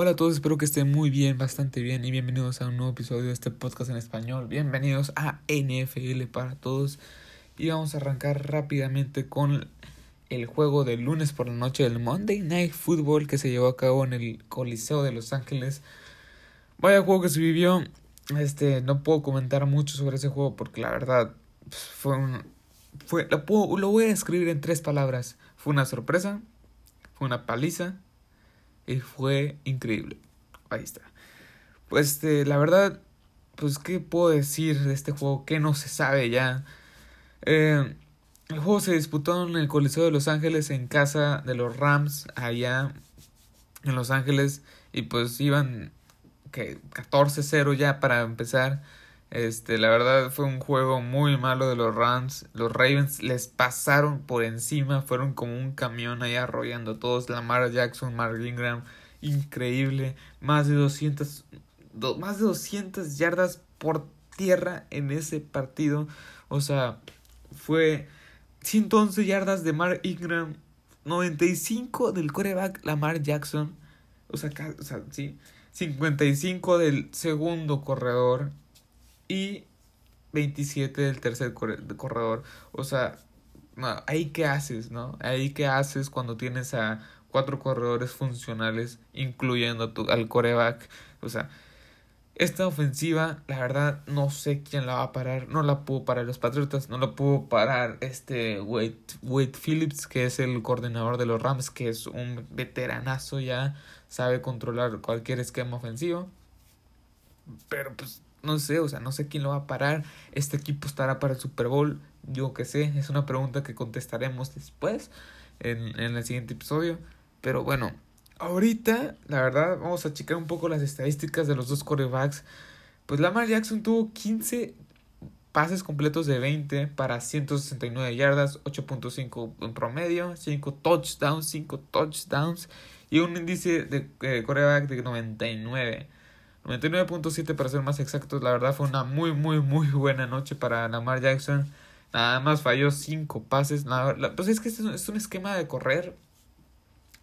Hola a todos, espero que estén muy bien, bastante bien y bienvenidos a un nuevo episodio de este podcast en español. Bienvenidos a NFL para todos y vamos a arrancar rápidamente con el juego del lunes por la noche del Monday Night Football que se llevó a cabo en el Coliseo de Los Ángeles. Vaya juego que se vivió. Este, no puedo comentar mucho sobre ese juego porque la verdad pues, fue un fue lo, lo voy a describir en tres palabras. Fue una sorpresa, fue una paliza y fue increíble. Ahí está. Pues este, la verdad, pues qué puedo decir de este juego que no se sabe ya. Eh, el juego se disputó en el Coliseo de Los Ángeles en casa de los Rams allá en Los Ángeles y pues iban que 14-0 ya para empezar. Este, la verdad fue un juego muy malo de los Rams. Los Ravens les pasaron por encima, fueron como un camión ahí arrollando a todos. Lamar Jackson, Mark Ingram, increíble. Más de 200, más de 200 yardas por tierra en ese partido. O sea, fue 111 yardas de Mark Ingram, 95 del coreback Lamar Jackson. O sea, o sea, sí, 55 del segundo corredor y 27 del tercer corredor. O sea, ahí qué haces, ¿no? Ahí qué haces cuando tienes a cuatro corredores funcionales, incluyendo tu, al coreback. O sea, esta ofensiva, la verdad, no sé quién la va a parar. No la pudo parar los Patriotas, no la pudo parar este Wade, Wade Phillips, que es el coordinador de los Rams, que es un veteranazo ya, sabe controlar cualquier esquema ofensivo. Pero pues no sé, o sea, no sé quién lo va a parar. Este equipo estará para el Super Bowl. Yo qué sé, es una pregunta que contestaremos después en, en el siguiente episodio. Pero bueno, ahorita, la verdad, vamos a checar un poco las estadísticas de los dos quarterbacks. Pues Lamar Jackson tuvo 15 pases completos de 20 para 169 yardas, 8.5 en promedio, 5 touchdowns, 5 touchdowns y un índice de eh, quarterback de 99. 99.7 para ser más exactos. La verdad fue una muy, muy, muy buena noche para Lamar Jackson. Nada más falló 5 pases. Nada, pues es que es un, es un esquema de correr.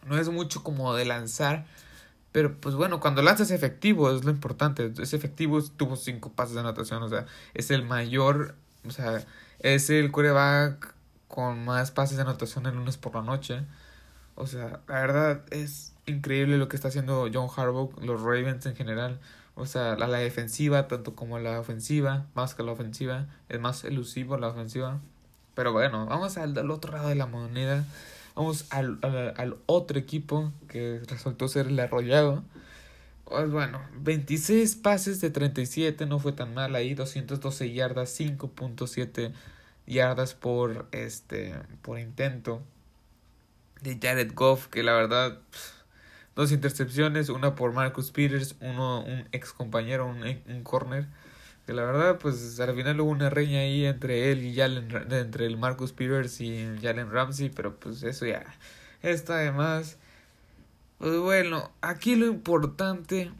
No es mucho como de lanzar. Pero pues bueno, cuando lanzas efectivo es lo importante. Es efectivo, tuvo 5 pases de anotación. O sea, es el mayor. O sea, es el quarterback con más pases de anotación el lunes por la noche. O sea, la verdad es increíble lo que está haciendo John Harbaugh, los Ravens en general. O sea, la, la defensiva, tanto como la ofensiva, más que la ofensiva, es más elusivo la ofensiva. Pero bueno, vamos al, al otro lado de la moneda. Vamos al, al, al, otro equipo que resultó ser el arrollado. Pues bueno, 26 pases de 37, no fue tan mal ahí, 212 yardas, 5.7 yardas por este por intento de Jared Goff, que la verdad dos intercepciones, una por Marcus Peters, uno un ex compañero, un, un corner. Que la verdad, pues al final hubo una reña ahí entre él y Jalen, entre el Marcus Peters y Jalen Ramsey, pero pues eso ya está además. Pues bueno, aquí lo importante,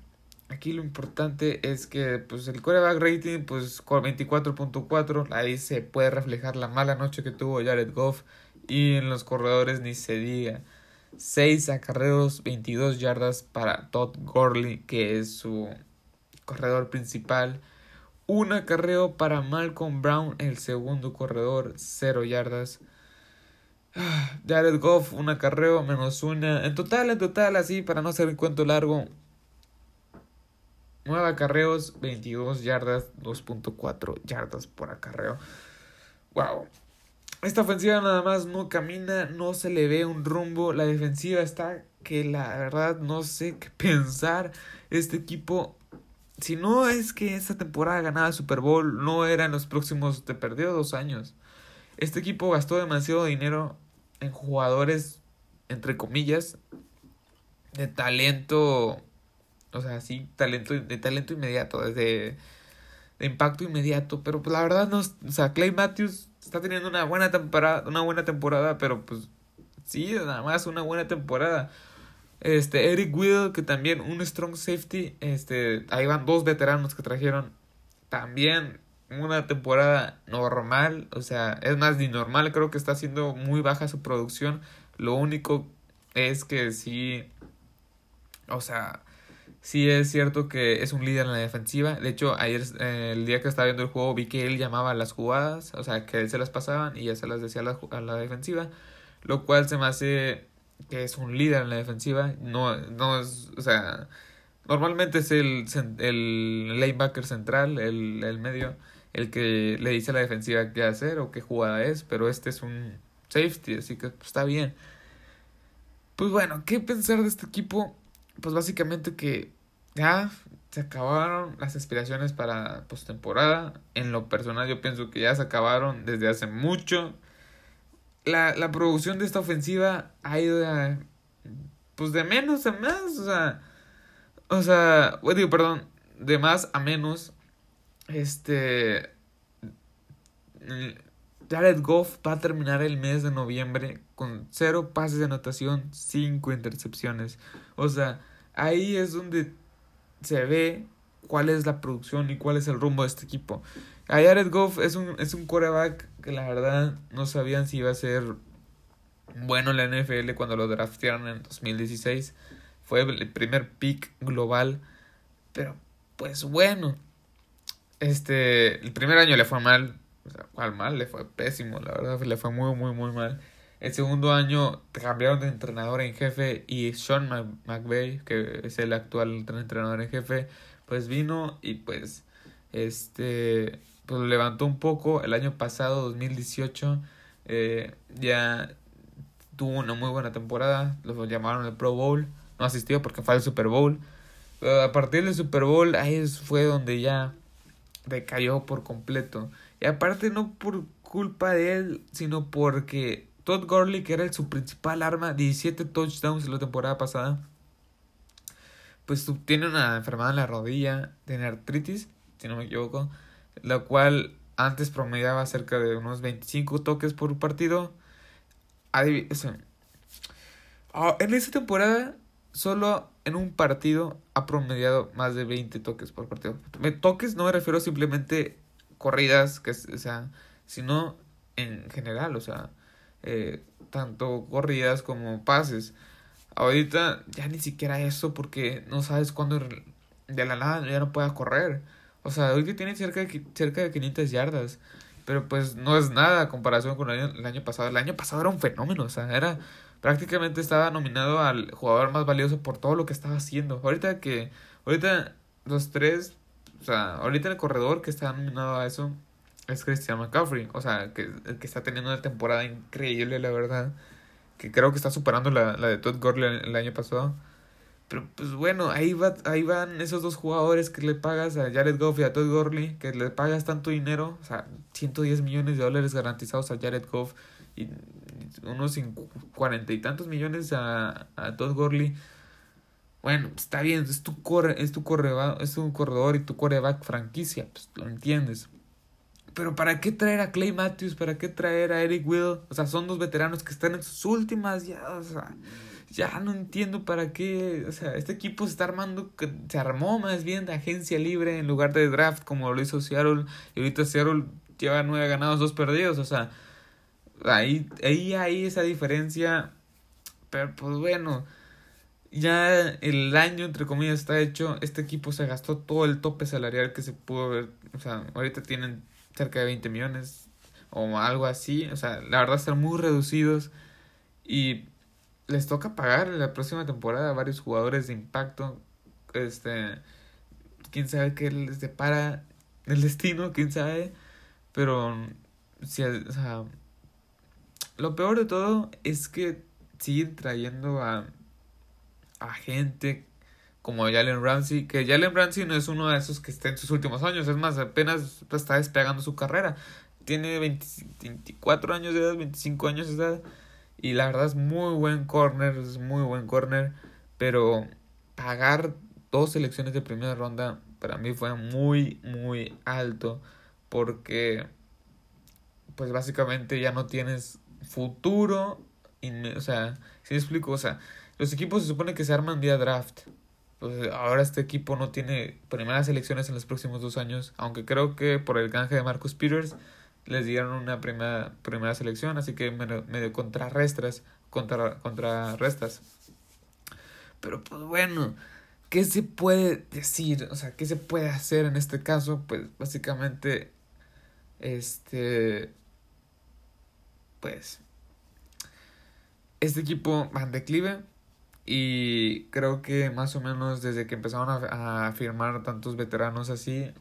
aquí lo importante es que pues el quarterback rating pues con 24.4, ahí se puede reflejar la mala noche que tuvo Jared Goff y en los corredores ni se diga. 6 acarreos, 22 yardas para Todd Gurley, que es su corredor principal. Un acarreo para Malcolm Brown, el segundo corredor, 0 yardas. Jared Goff, un acarreo menos una. En total, en total, así, para no hacer el cuento largo. 9 acarreos, 22 yardas, 2.4 yardas por acarreo. Wow. Esta ofensiva nada más no camina, no se le ve un rumbo. La defensiva está que la verdad no sé qué pensar. Este equipo, si no es que esta temporada ganaba Super Bowl, no era en los próximos, te perdió dos años. Este equipo gastó demasiado dinero en jugadores, entre comillas, de talento, o sea, sí, talento, de talento inmediato, de, de impacto inmediato. Pero pues la verdad no, o sea, Clay Matthews está teniendo una buena temporada, una buena temporada, pero pues sí, nada más una buena temporada. Este, Eric Will, que también un strong safety, este, ahí van dos veteranos que trajeron también una temporada normal, o sea, es más ni normal, creo que está haciendo muy baja su producción. Lo único es que sí, o sea, Sí es cierto que es un líder en la defensiva. De hecho, ayer, eh, el día que estaba viendo el juego, vi que él llamaba las jugadas, o sea, que él se las pasaban y ya se las decía a la, a la defensiva, lo cual se me hace que es un líder en la defensiva. No, no es, o sea, normalmente es el, el lanebacker central, el, el medio, el que le dice a la defensiva qué hacer o qué jugada es, pero este es un safety, así que está bien. Pues bueno, ¿qué pensar de este equipo? Pues básicamente que ya se acabaron las aspiraciones para postemporada. En lo personal yo pienso que ya se acabaron desde hace mucho. La, la producción de esta ofensiva ha ido de, pues de menos a más, o sea, o sea, digo, perdón, de más a menos. Este Jared Goff va a terminar el mes de noviembre con cero pases de anotación, cinco intercepciones. O sea, ahí es donde se ve cuál es la producción y cuál es el rumbo de este equipo. A Jared Goff es un, es un quarterback que la verdad no sabían si iba a ser bueno en la NFL cuando lo draftearon en 2016. Fue el primer pick global. Pero pues bueno. Este, el primer año le fue mal. O sea, cuál mal, le fue pésimo, la verdad, le fue muy, muy, muy mal. El segundo año cambiaron de entrenador en jefe y Sean McVay, que es el actual entrenador en jefe, pues vino y pues este pues levantó un poco. El año pasado, 2018, eh, ya tuvo una muy buena temporada. Lo llamaron el Pro Bowl. No asistió porque fue al Super Bowl. Pero a partir del Super Bowl, ahí fue donde ya decayó por completo. Y aparte no por culpa de él, sino porque Todd Gurley, que era su principal arma, 17 touchdowns en la temporada pasada, pues tiene una enfermedad en la rodilla, tiene artritis, si no me equivoco, la cual antes promediaba cerca de unos 25 toques por partido. Ah, en esa temporada, solo en un partido ha promediado más de 20 toques por partido. Toques no me refiero simplemente corridas, que, o sea, sino en general, o sea, eh, tanto corridas como pases. Ahorita ya ni siquiera eso porque no sabes cuándo de la nada ya no pueda correr. O sea, ahorita tiene cerca de, cerca de 500 yardas. Pero pues no es nada a comparación con el año, el año pasado. El año pasado era un fenómeno. O sea, era prácticamente estaba nominado al jugador más valioso por todo lo que estaba haciendo. Ahorita que, ahorita los tres o sea, ahorita el corredor que está nominado a eso es Christian McCaffrey. O sea, que, que está teniendo una temporada increíble, la verdad. Que creo que está superando la, la de Todd Gurley el, año pasado. Pero pues bueno, ahí, va, ahí van esos dos jugadores que le pagas a Jared Goff y a Todd Gurley, que le pagas tanto dinero, o sea, 110 millones de dólares garantizados a Jared Goff y unos cuarenta y tantos millones a, a Todd Gurley. Bueno, está bien, es tu, corre, es tu, es tu corredor y tu coreback franquicia, pues lo entiendes. Pero ¿para qué traer a Clay Matthews? ¿Para qué traer a Eric Will? O sea, son dos veteranos que están en sus últimas ya, o sea, ya no entiendo para qué, o sea, este equipo se está armando, se armó más bien de agencia libre en lugar de draft como lo hizo Seattle y ahorita Seattle lleva nueve ganados, dos perdidos, o sea, ahí, ahí hay esa diferencia, pero pues bueno, ya el año, entre comillas, está hecho. Este equipo se gastó todo el tope salarial que se pudo ver. O sea, ahorita tienen cerca de 20 millones o algo así. O sea, la verdad están muy reducidos. Y les toca pagar la próxima temporada a varios jugadores de impacto. Este, quién sabe qué les depara el destino, quién sabe. Pero, si, o sea, lo peor de todo es que siguen trayendo a a gente como Jalen Ramsey, que Jalen Ramsey no es uno de esos que está en sus últimos años, es más, apenas está despegando su carrera. Tiene 24 años de edad, 25 años de edad, y la verdad es muy buen corner, es muy buen corner, pero pagar dos selecciones de primera ronda para mí fue muy, muy alto, porque pues básicamente ya no tienes futuro, o sea, si explico, o sea, los equipos se supone que se arman vía draft. Pues ahora este equipo no tiene primeras elecciones en los próximos dos años, aunque creo que por el canje de Marcus Peters les dieron una primera, primera selección, así que medio, contrarrestas, contra, contrarrestas. Pero pues bueno, ¿qué se puede decir? O sea, ¿qué se puede hacer en este caso? Pues básicamente, este, pues, este equipo va en declive y creo que más o menos desde que empezaron a, a firmar tantos veteranos así,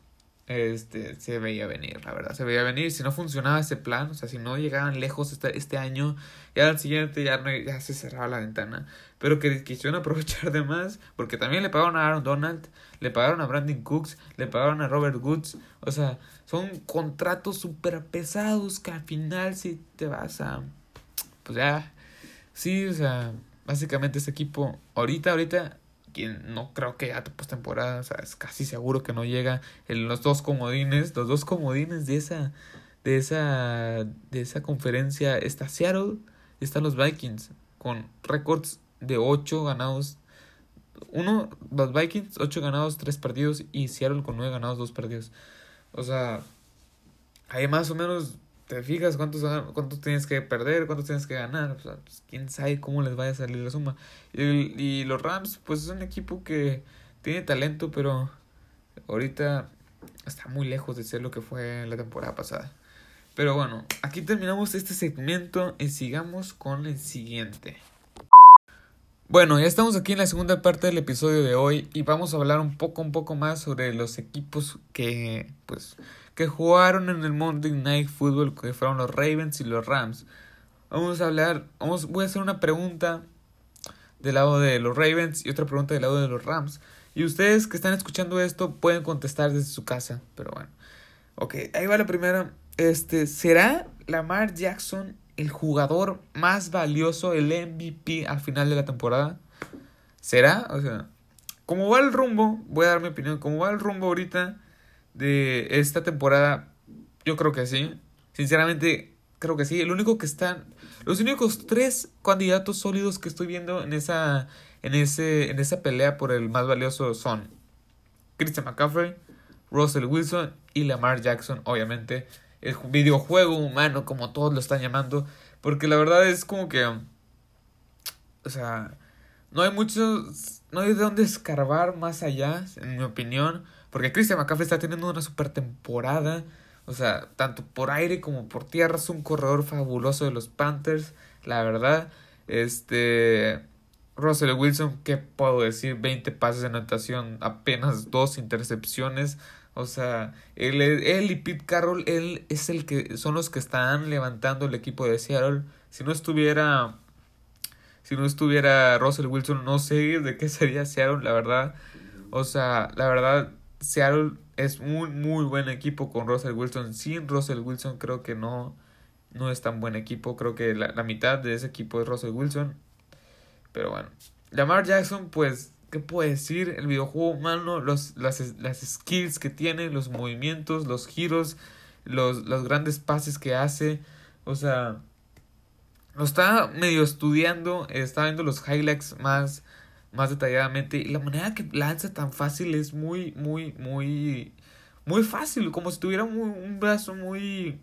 este, se veía venir, la verdad, se veía venir. Si no funcionaba ese plan, o sea, si no llegaban lejos este, este año, ya al siguiente ya, no, ya se cerraba la ventana. Pero que quisieron aprovechar de más, porque también le pagaron a Aaron Donald, le pagaron a Brandon Cooks, le pagaron a Robert Woods. O sea, son contratos súper pesados que al final si te vas a... Pues ya, sí, o sea, básicamente ese equipo, ahorita, ahorita quien no creo que a postemporada, o sea, es casi seguro que no llega en los dos comodines, los dos comodines de esa de esa de esa conferencia está Seattle, están los Vikings con récords de 8 ganados uno los Vikings 8 ganados 3 perdidos y Seattle con 9 ganados 2 perdidos. O sea, hay más o menos te fijas cuántos, cuántos tienes que perder, cuántos tienes que ganar. O sea, pues, quién sabe cómo les vaya a salir la suma. Y, y los Rams, pues es un equipo que tiene talento, pero ahorita está muy lejos de ser lo que fue la temporada pasada. Pero bueno, aquí terminamos este segmento y sigamos con el siguiente. Bueno, ya estamos aquí en la segunda parte del episodio de hoy y vamos a hablar un poco, un poco más sobre los equipos que, pues, que jugaron en el Monday Night Football, que fueron los Ravens y los Rams. Vamos a hablar, vamos, voy a hacer una pregunta del lado de los Ravens y otra pregunta del lado de los Rams. Y ustedes que están escuchando esto pueden contestar desde su casa, pero bueno. Ok, ahí va la primera. Este, ¿será Lamar Jackson el jugador más valioso, el MVP al final de la temporada? ¿Será? O sea, como va el rumbo, voy a dar mi opinión, como va el rumbo ahorita, de esta temporada, yo creo que sí. Sinceramente, creo que sí. El único que están. Los únicos tres candidatos sólidos que estoy viendo en esa. En, ese, en esa pelea por el más valioso son Christian McCaffrey, Russell Wilson y Lamar Jackson, obviamente. El videojuego humano, como todos lo están llamando. Porque la verdad es como que. O sea. No hay mucho. No hay de dónde escarbar más allá, en mi opinión. Porque Christian McCaffrey está teniendo una super temporada. O sea, tanto por aire como por tierra. Es un corredor fabuloso de los Panthers. La verdad. Este. Russell Wilson, ¿qué puedo decir? 20 pases de anotación, apenas dos intercepciones. O sea, él, él y Pete Carroll, él es el que son los que están levantando el equipo de Seattle. Si no estuviera si no estuviera Russell Wilson, no sé de qué sería Seattle, la verdad. O sea, la verdad Seattle es muy, muy buen equipo con Russell Wilson. Sin Russell Wilson creo que no, no es tan buen equipo. Creo que la, mitad de ese equipo es Russell Wilson. Pero bueno. Lamar Jackson, pues, ¿qué puedo decir? El videojuego humano, los, las, las skills que tiene, los movimientos, los giros, los, los grandes pases que hace. O sea, lo está medio estudiando, está viendo los highlights más más detalladamente. Y la manera que lanza tan fácil es muy, muy, muy, muy fácil. Como si tuviera un brazo muy...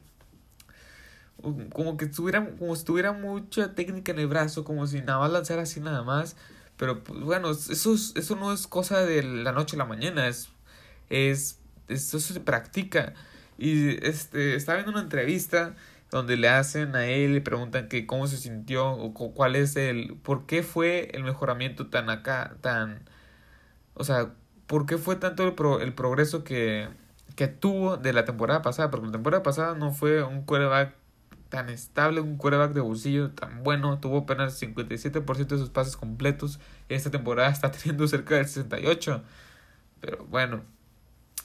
Como que tuviera, como si tuviera mucha técnica en el brazo, como si nada más lanzara así nada más. Pero pues, bueno, eso, eso no es cosa de la noche a la mañana, es, es, eso se practica. Y este, estaba viendo una entrevista donde le hacen a él, le preguntan que cómo se sintió o cuál es el, por qué fue el mejoramiento tan acá, tan, o sea, por qué fue tanto el, pro, el progreso que, que tuvo de la temporada pasada, porque la temporada pasada no fue un quarterback tan estable, un quarterback de bolsillo tan bueno, tuvo apenas 57% de sus pases completos, y esta temporada está teniendo cerca del 68%, pero bueno,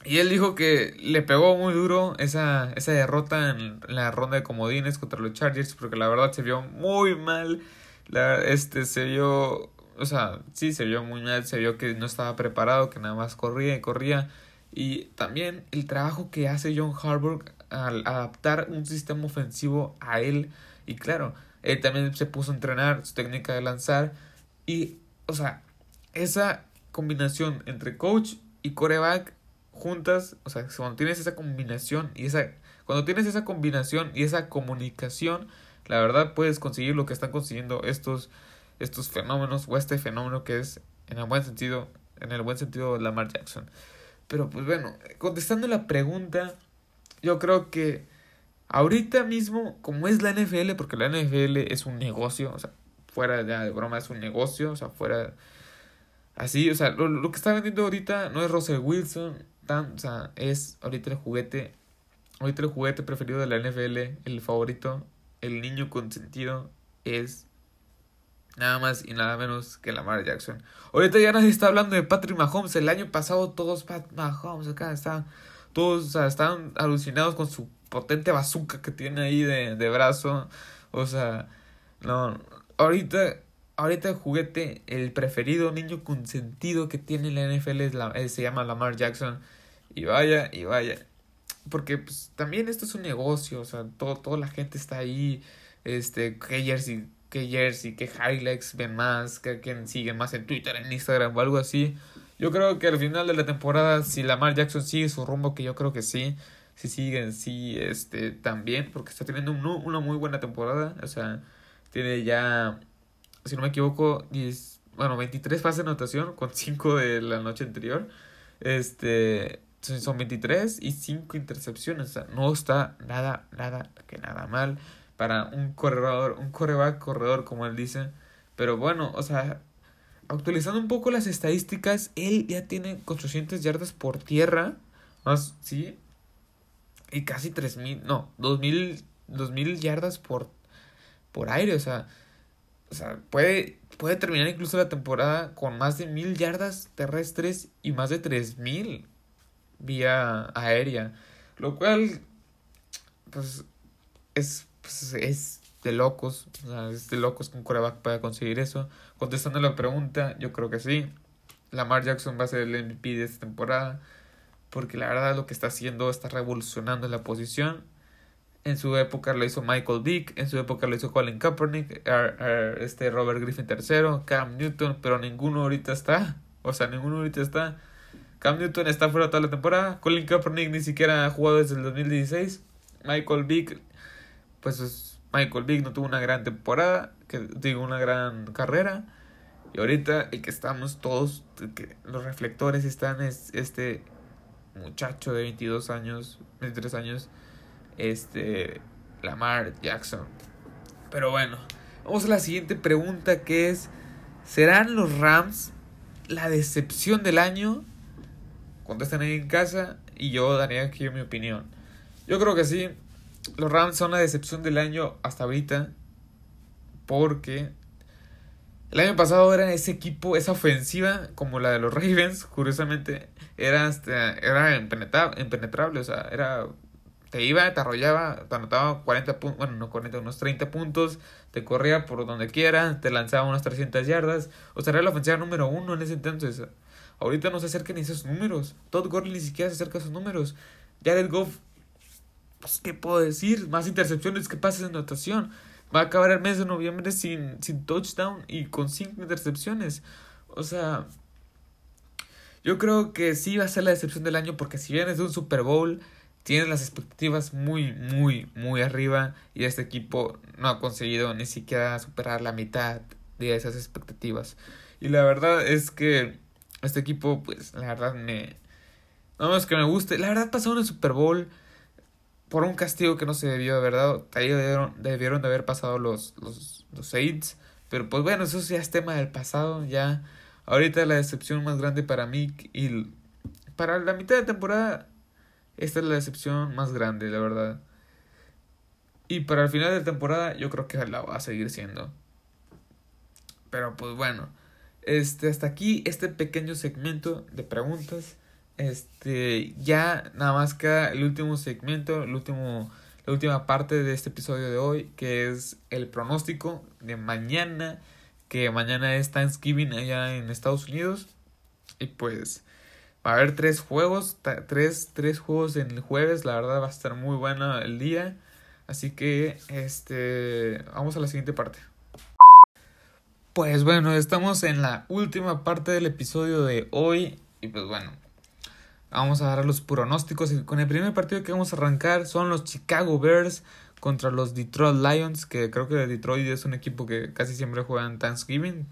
y él dijo que le pegó muy duro esa, esa derrota en la ronda de comodines contra los Chargers, porque la verdad se vio muy mal. La, este se vio, o sea, sí se vio muy mal, se vio que no estaba preparado, que nada más corría y corría. Y también el trabajo que hace John Harbaugh al adaptar un sistema ofensivo a él. Y claro, él también se puso a entrenar su técnica de lanzar. Y, o sea, esa combinación entre coach y coreback juntas, o sea, cuando tienes esa combinación y esa cuando tienes esa combinación y esa comunicación, la verdad puedes conseguir lo que están consiguiendo estos estos fenómenos o este fenómeno que es en el buen sentido en el buen sentido Lamar Jackson. Pero pues bueno, contestando la pregunta, yo creo que ahorita mismo, como es la NFL, porque la NFL es un negocio, o sea, fuera de broma es un negocio, o sea, fuera así, o sea, lo, lo que está vendiendo ahorita no es Russell Wilson, tan, o sea, es ahorita el juguete, ahorita el juguete preferido de la NFL, el favorito, el niño consentido es nada más y nada menos que Lamar Jackson. Ahorita ya nadie está hablando de Patrick Mahomes. El año pasado todos Pat Mahomes acá estaban todos o sea, estaban alucinados con su potente bazooka que tiene ahí de, de brazo. O sea, no, ahorita ahorita el juguete el preferido niño consentido que tiene la NFL es la, se llama Lamar Jackson. Y vaya, y vaya. Porque pues, también esto es un negocio, o sea, todo, toda la gente está ahí, este, que jersey, que jersey, que highlights ven más, que quien sigue más en Twitter, en Instagram o algo así. Yo creo que al final de la temporada, si Lamar Jackson sigue su rumbo, que yo creo que sí, si siguen, sí, este, también, porque está teniendo una muy buena temporada, o sea, tiene ya, si no me equivoco, 10, bueno, 23 pases de anotación con 5 de la noche anterior, este, son 23 y 5 intercepciones. O sea, no está nada, nada, que nada mal para un corredor, un coreback corredor, como él dice. Pero bueno, o sea, actualizando un poco las estadísticas, él ya tiene 800 yardas por tierra. Más, sí. Y casi 3000, no, 2000, 2000 yardas por, por aire. O sea, o sea puede, puede terminar incluso la temporada con más de 1000 yardas terrestres y más de 3000 vía aérea. Lo cual, pues, es, pues, es de locos. O sea, es de locos que un coreback pueda conseguir eso. Contestando la pregunta, yo creo que sí. Lamar Jackson va a ser el MVP de esta temporada. Porque la verdad lo que está haciendo está revolucionando la posición. En su época lo hizo Michael Vick, en su época lo hizo Colin Kaepernick, este Robert Griffin III, Cam Newton, pero ninguno ahorita está. O sea, ninguno ahorita está. Cam Newton está fuera toda la temporada. Colin Kaepernick ni siquiera ha jugado desde el 2016. Michael Vick, pues Michael Vick no tuvo una gran temporada, que digo una gran carrera. Y ahorita el que estamos todos, que los reflectores están es este muchacho de 22 años, 23 años, este Lamar Jackson. Pero bueno, vamos a la siguiente pregunta que es, ¿serán los Rams la decepción del año? contestan ahí en casa y yo daría aquí mi opinión. Yo creo que sí, los Rams son la decepción del año hasta ahorita porque el año pasado era ese equipo, esa ofensiva como la de los Ravens, curiosamente, era, era impenetrable, o sea, era te iba, te arrollaba, te anotaba 40 puntos, bueno, no 40, unos 30 puntos, te corría por donde quiera, te lanzaba unas 300 yardas, o sea, era la ofensiva número uno en ese entonces. Ahorita no se acercan ni esos números. Todd Gurley ni siquiera se acerca a esos números. Jared Goff, pues, ¿qué puedo decir? Más intercepciones que pases de anotación. Va a acabar el mes de noviembre sin, sin touchdown y con cinco intercepciones. O sea, yo creo que sí va a ser la decepción del año porque si vienes de un Super Bowl, tienes las expectativas muy, muy, muy arriba y este equipo no ha conseguido ni siquiera superar la mitad de esas expectativas. Y la verdad es que este equipo, pues, la verdad me... No es que me guste. La verdad pasó en el Super Bowl por un castigo que no se debió haber dado. Ahí debieron, debieron de haber pasado los, los, los Saints. Pero pues bueno, eso ya es tema del pasado. Ya ahorita la decepción más grande para mí y para la mitad de temporada, esta es la decepción más grande, la verdad. Y para el final de temporada yo creo que la va a seguir siendo. Pero pues bueno. Este, hasta aquí este pequeño segmento de preguntas. Este, ya nada más queda el último segmento, el último, la última parte de este episodio de hoy, que es el pronóstico de mañana, que mañana es Thanksgiving allá en Estados Unidos. Y pues va a haber tres juegos, tres, tres juegos en el jueves, la verdad va a estar muy bueno el día. Así que, este, vamos a la siguiente parte. Pues bueno, estamos en la última parte del episodio de hoy y pues bueno, vamos a dar los pronósticos y con el primer partido que vamos a arrancar son los Chicago Bears contra los Detroit Lions, que creo que Detroit es un equipo que casi siempre juega en Thanksgiving,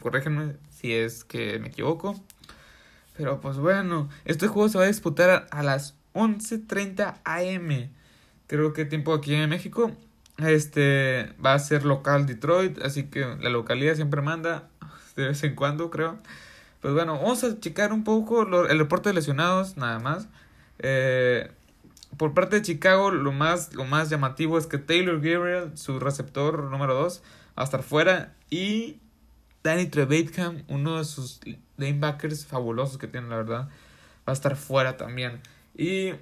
corréjenme si es que me equivoco. Pero pues bueno, este juego se va a disputar a las 11.30 am. Creo que tiempo aquí en México. Este va a ser local Detroit, así que la localidad siempre manda de vez en cuando, creo. Pues bueno, vamos a checar un poco el reporte de lesionados, nada más. Eh, por parte de Chicago, lo más, lo más llamativo es que Taylor Gabriel, su receptor número 2, va a estar fuera. Y Danny Trevathan, uno de sus lanebackers fabulosos que tienen, la verdad, va a estar fuera también. Y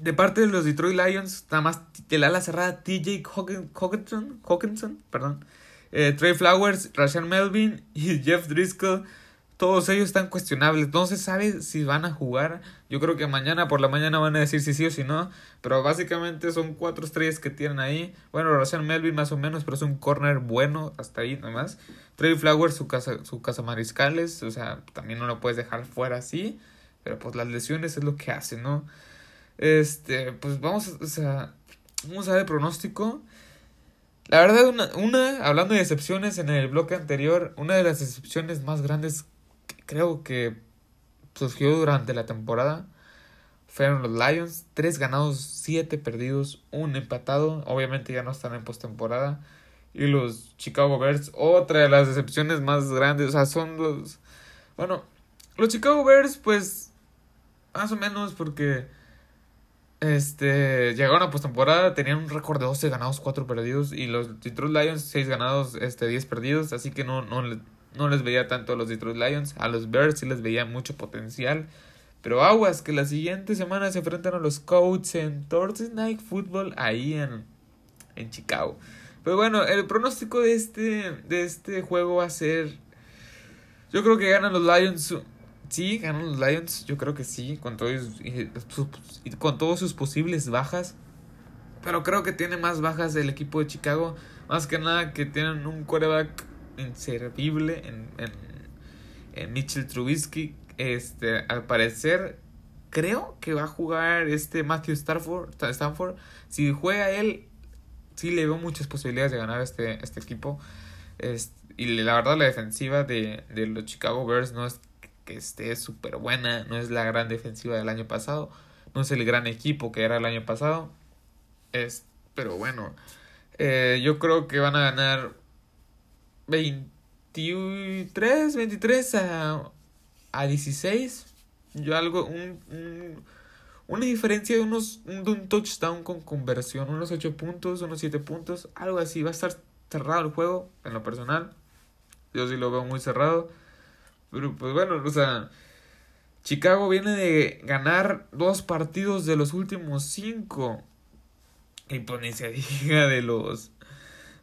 de parte de los Detroit Lions, nada más la ala cerrada TJ Hawkinson, Hawkinson, perdón, eh, Trey Flowers, Rashan Melvin y Jeff Driscoll. Todos ellos están cuestionables. No se sabe si van a jugar. Yo creo que mañana por la mañana van a decir si sí o si no. Pero básicamente son cuatro estrellas que tienen ahí. Bueno, Rashan Melvin más o menos, pero es un corner bueno hasta ahí nomás. Trey Flowers, su casa, su casa mariscales. O sea, también no lo puedes dejar fuera así. Pero pues las lesiones es lo que hace, ¿no? Este, pues vamos, o sea, vamos a ver el pronóstico. La verdad, una, una, hablando de excepciones en el bloque anterior, una de las excepciones más grandes creo que surgió durante la temporada fueron los Lions. Tres ganados, siete perdidos, un empatado. Obviamente ya no están en postemporada. Y los Chicago Bears, otra de las excepciones más grandes. O sea, son los. Bueno, los Chicago Bears, pues. Más o menos porque este, llegaron a postemporada, tenían un récord de 12 ganados, 4 perdidos. Y los Detroit Lions, 6 ganados, este, 10 perdidos. Así que no, no, no les veía tanto a los Detroit Lions. A los Bears sí les veía mucho potencial. Pero aguas, que la siguiente semana se enfrentan a los Colts en Thursday Night Football ahí en, en Chicago. Pero bueno, el pronóstico de este, de este juego va a ser... Yo creo que ganan los Lions Sí, ganan los Lions, yo creo que sí, con, todos, con todos sus posibles bajas. Pero creo que tiene más bajas el equipo de Chicago. Más que nada que tienen un quarterback inservible en, en, en Mitchell Trubisky. Este, al parecer, creo que va a jugar este Matthew Stafford. Stanford. Si juega él, sí le veo muchas posibilidades de ganar este, este equipo. y la verdad, la defensiva de, de los Chicago Bears no es que esté súper buena, no es la gran defensiva del año pasado, no es el gran equipo que era el año pasado, es, pero bueno, eh, yo creo que van a ganar 23, 23 a, a 16, yo algo, un, un, una diferencia de unos, de un touchdown con conversión, unos 8 puntos, unos 7 puntos, algo así, va a estar cerrado el juego, en lo personal, yo sí lo veo muy cerrado. Pero pues bueno, o sea, Chicago viene de ganar dos partidos de los últimos cinco. Y pues ni se diga de los.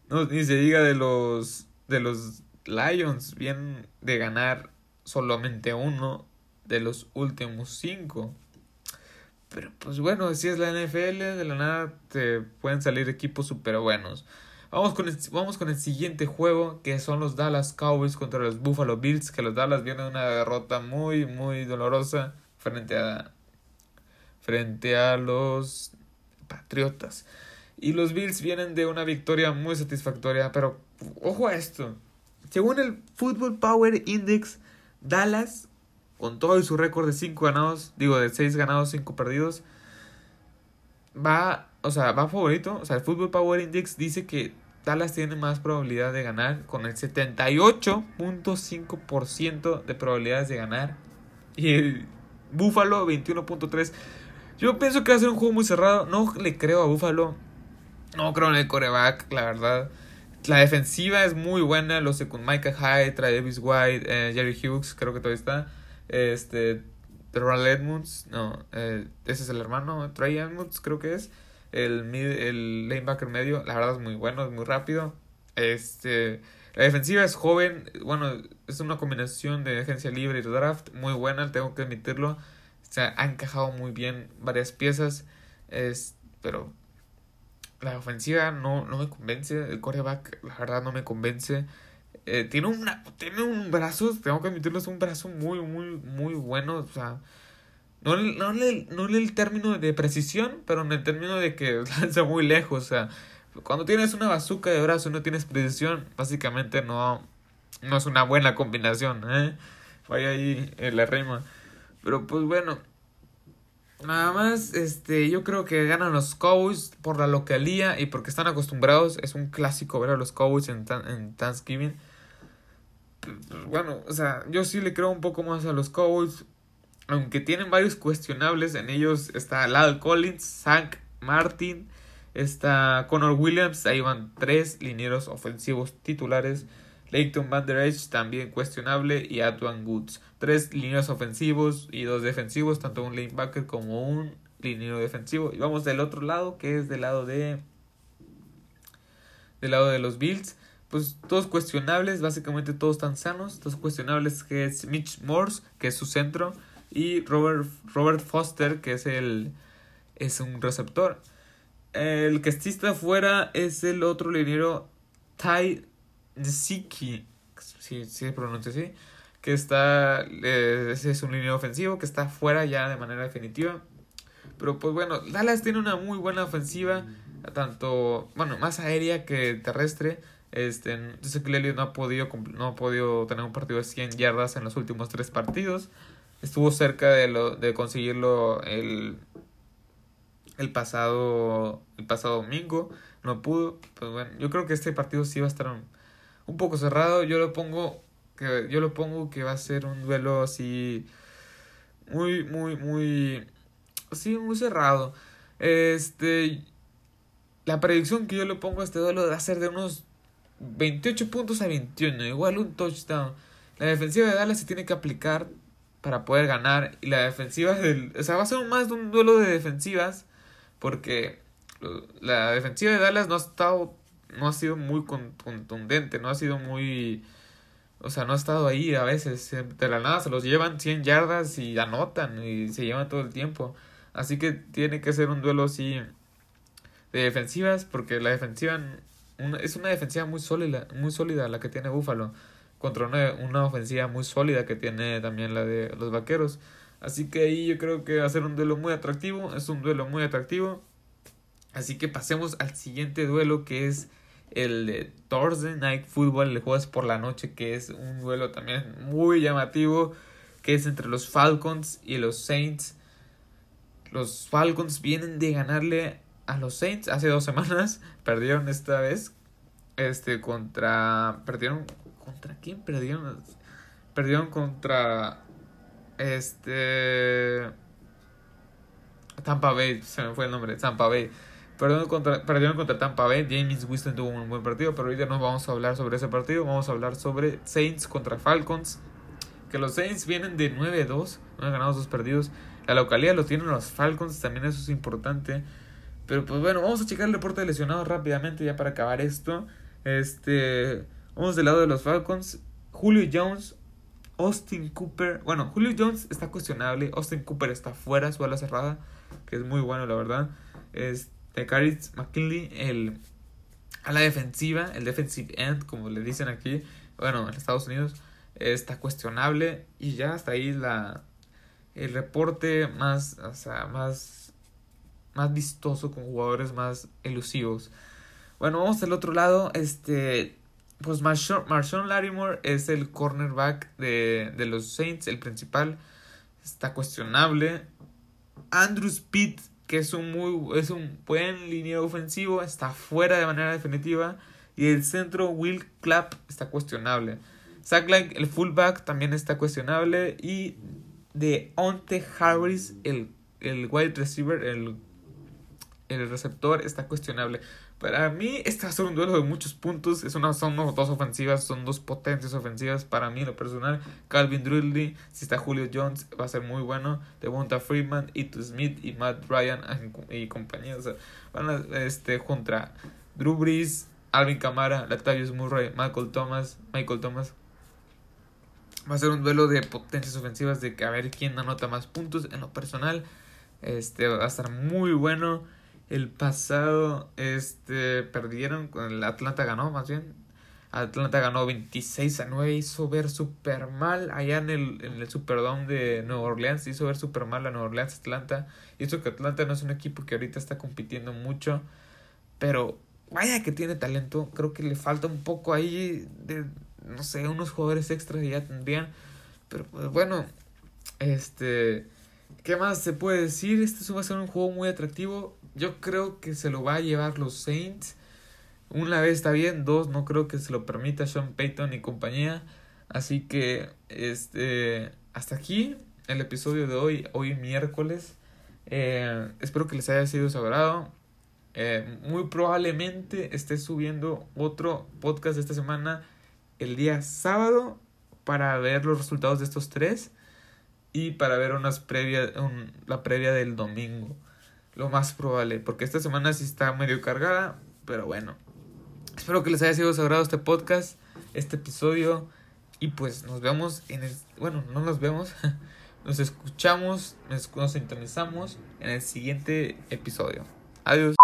No, ni se diga de los. De los Lions. Vienen de ganar solamente uno de los últimos cinco. Pero pues bueno, si es la NFL, de la nada te pueden salir equipos súper buenos. Vamos con, el, vamos con el siguiente juego, que son los Dallas Cowboys contra los Buffalo Bills, que los Dallas vienen de una derrota muy, muy dolorosa frente a, frente a los Patriotas. Y los Bills vienen de una victoria muy satisfactoria, pero ojo a esto. Según el Football Power Index, Dallas, con todo su récord de 5 ganados, digo de 6 ganados, 5 perdidos, va, o sea, va favorito. O sea, el Football Power Index dice que Dallas tiene más probabilidad de ganar con el 78.5% de probabilidades de ganar. Y el Buffalo 21.3%. Yo pienso que va a ser un juego muy cerrado. No le creo a Buffalo. No creo en el coreback, la verdad. La defensiva es muy buena. Lo sé con Micah Hyde, Travis White, eh, Jerry Hughes, creo que todavía está. Este, Ronald Edmonds, no, eh, ese es el hermano. Trey Edmonds, creo que es el, el lanebacker medio, la verdad es muy bueno, es muy rápido. Este, la defensiva es joven, bueno, es una combinación de agencia libre y draft muy buena, tengo que admitirlo. Se ha encajado muy bien varias piezas, es, pero la ofensiva no, no me convence, el coreback la verdad no me convence. Eh, tiene, una, tiene un brazo, tengo que admitirlo, es un brazo muy, muy, muy bueno, o sea no, no, le, no el término de precisión, pero en el término de que lanza muy lejos. O sea, cuando tienes una bazooka de brazo y no tienes precisión, básicamente no, no es una buena combinación. ¿eh? vaya ahí en la rima. Pero pues bueno, nada más, este, yo creo que ganan los Cowboys por la localía y porque están acostumbrados. Es un clásico ver a los Cowboys en, en Thanksgiving. Pues, bueno, o sea, yo sí le creo un poco más a los Cowboys. Aunque tienen varios cuestionables, en ellos está Lal Collins, Zach Martin, está Connor Williams, ahí van tres linieros ofensivos titulares. Leighton Van Der también cuestionable y Adwan Goods. Tres lineos ofensivos y dos defensivos, tanto un lanebacker como un liniero defensivo. Y vamos del otro lado, que es del lado de del lado de los Bills. Pues todos cuestionables, básicamente todos están sanos. Todos cuestionables que es Mitch Morse, que es su centro, y Robert, Robert Foster, que es el es un receptor. El que está fuera es el otro liniero Ty Ziki, si se pronuncia así, que está, eh, ese es un línea ofensivo que está fuera ya de manera definitiva. Pero pues bueno, Dallas tiene una muy buena ofensiva, tanto, bueno, más aérea que terrestre. Este, que no ha podido no ha podido tener un partido de 100 yardas en los últimos tres partidos. Estuvo cerca de lo de conseguirlo el el pasado el pasado domingo, no pudo. Pues bueno, yo creo que este partido sí va a estar un poco cerrado. Yo lo pongo que yo lo pongo que va a ser un duelo así muy muy muy así muy cerrado. Este la predicción que yo le pongo a este duelo va a ser de unos 28 puntos a 21, igual un touchdown. La defensiva de Dallas se tiene que aplicar para poder ganar y la defensiva del, o sea, va a ser más de un duelo de defensivas porque la defensiva de Dallas no ha estado no ha sido muy contundente, no ha sido muy... O sea, no ha estado ahí a veces. De la nada se los llevan 100 yardas y anotan y se llevan todo el tiempo. Así que tiene que ser un duelo así de defensivas porque la defensiva es una defensiva muy sólida, muy sólida la que tiene Buffalo contra una, ofensiva muy sólida que tiene también la de los Vaqueros. Así que ahí yo creo que va a ser un duelo muy atractivo, es un duelo muy atractivo. Así que pasemos al siguiente duelo que es el de Thursday Night Football, el jueves por la noche, que es un duelo también muy llamativo, que es entre los Falcons y los Saints. Los Falcons vienen de ganarle a los Saints hace dos semanas, perdieron esta vez, este, contra, perdieron, ¿contra quién perdieron? Perdieron contra, este, Tampa Bay, se me fue el nombre, Tampa Bay. Perdieron contra, perdieron contra Tampa Bay. James Winston tuvo un buen partido, pero ahorita no vamos a hablar sobre ese partido. Vamos a hablar sobre Saints contra Falcons. Que los Saints vienen de 9-2, no han ganado sus perdidos. La localidad lo tienen los Falcons, también eso es importante. Pero pues bueno, vamos a checar el reporte de lesionados rápidamente ya para acabar esto. Este, vamos del lado de los Falcons. Julio Jones, Austin Cooper. Bueno, Julio Jones está cuestionable. Austin Cooper está fuera, su ala cerrada, que es muy bueno, la verdad. Este Caris McKinley, el, a la defensiva, el defensive end, como le dicen aquí, bueno, en Estados Unidos, está cuestionable y ya hasta ahí la el reporte más, o sea, más, más vistoso con jugadores más elusivos. Bueno, vamos al otro lado, este, pues Marshawn, Marshawn es el cornerback de, de los Saints, el principal, está cuestionable. Andrew Speed que es un muy es un buen línea ofensivo, está fuera de manera definitiva y el centro Will Clapp está cuestionable. Zach el fullback, también está cuestionable y de Onte Harris, el, el wide receiver, el, el receptor, está cuestionable. Para mí, este va a ser un duelo de muchos puntos. Es una, son dos ofensivas, son dos potentes ofensivas. Para mí, lo personal, Calvin Ridley, si está Julio Jones, va a ser muy bueno. Devonta Freeman, Ito Smith y Matt Ryan y compañía. O sea, van a, este, contra Drew Brees, Alvin Kamara, Latavius Murray, Michael Thomas, Michael Thomas. Va a ser un duelo de potencias ofensivas de que a ver quién anota más puntos. En lo personal, este va a estar muy bueno. El pasado, este, perdieron, el Atlanta ganó más bien. Atlanta ganó 26 a 9, hizo ver super mal allá en el, en el Superdome de Nueva Orleans, hizo ver super mal a Nueva Orleans Atlanta. Hizo que Atlanta no es un equipo que ahorita está compitiendo mucho, pero vaya que tiene talento, creo que le falta un poco ahí de, no sé, unos jugadores extras ya tendrían. Pero pues bueno, este, ¿qué más se puede decir? Este va a ser un juego muy atractivo. Yo creo que se lo va a llevar los Saints. Una vez está bien, dos no creo que se lo permita Sean Payton y compañía. Así que este hasta aquí el episodio de hoy, hoy miércoles. Eh, espero que les haya sido sagrado. Eh, muy probablemente esté subiendo otro podcast esta semana el día sábado para ver los resultados de estos tres y para ver unas previa, la previa del domingo. Lo más probable, porque esta semana sí está medio cargada, pero bueno. Espero que les haya sido sagrado este podcast, este episodio. Y pues nos vemos en el... Bueno, no nos vemos. Nos escuchamos, nos sintonizamos en el siguiente episodio. Adiós.